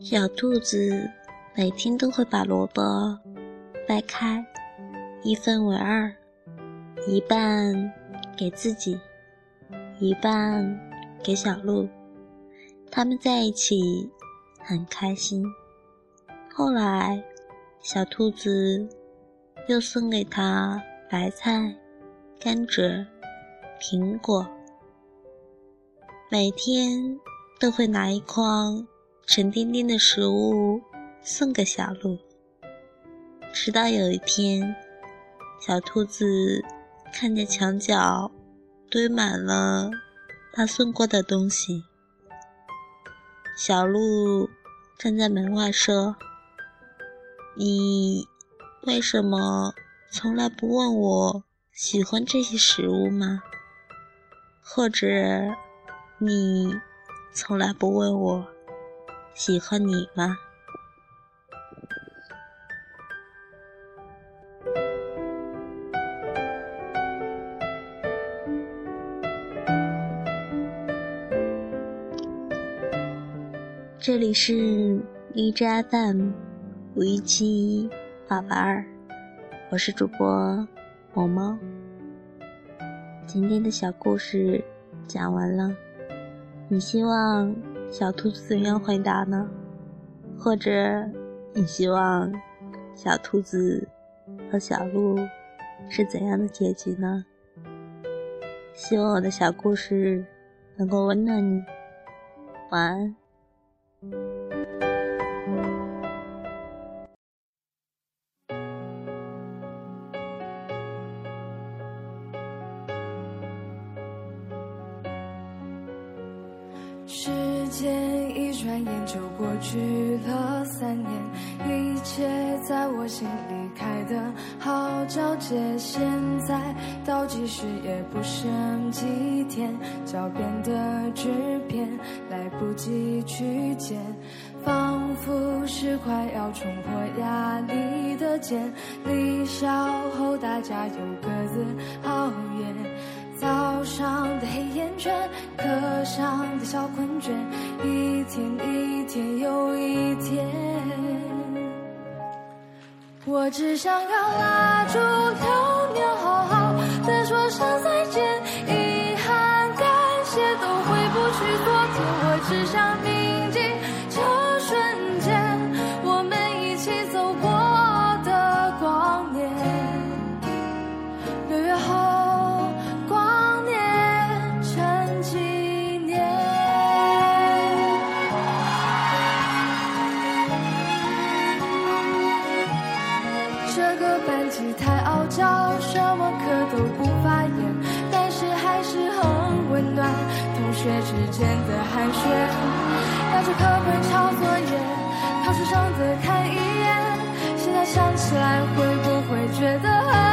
小兔子每天都会把萝卜掰开，一分为二，一半给自己，一半给小鹿。他们在一起很开心。后来，小兔子又送给他白菜、甘蔗、苹果，每天都会拿一筐。沉甸甸的食物送给小鹿，直到有一天，小兔子看见墙角堆满了他送过的东西。小鹿站在门外说：“你为什么从来不问我喜欢这些食物吗？或者你从来不问我？”喜欢你吗？这里是荔枝 FM 五一七八八二，我是主播毛毛。今天的小故事讲完了，你希望？小兔子怎样回答呢？或者你希望小兔子和小鹿是怎样的结局呢？希望我的小故事能够温暖你。晚安。间一转眼就过去了三年，一切在我心里开得好皎洁。现在倒计时也不剩几天，脚边的纸片来不及去捡，仿佛是快要冲破压力的茧。离校后大家又各自熬夜。课上的小困倦，一天一天又一天，我只想要拉住流年，好好的说声再见，遗憾、感谢都回不去昨天，我只想铭记这个班级太傲娇，什么课都不发言，但是还是很温暖。同学之间的寒暄，拿着课本抄作业，考试上的看一眼。现在想起来，会不会觉得很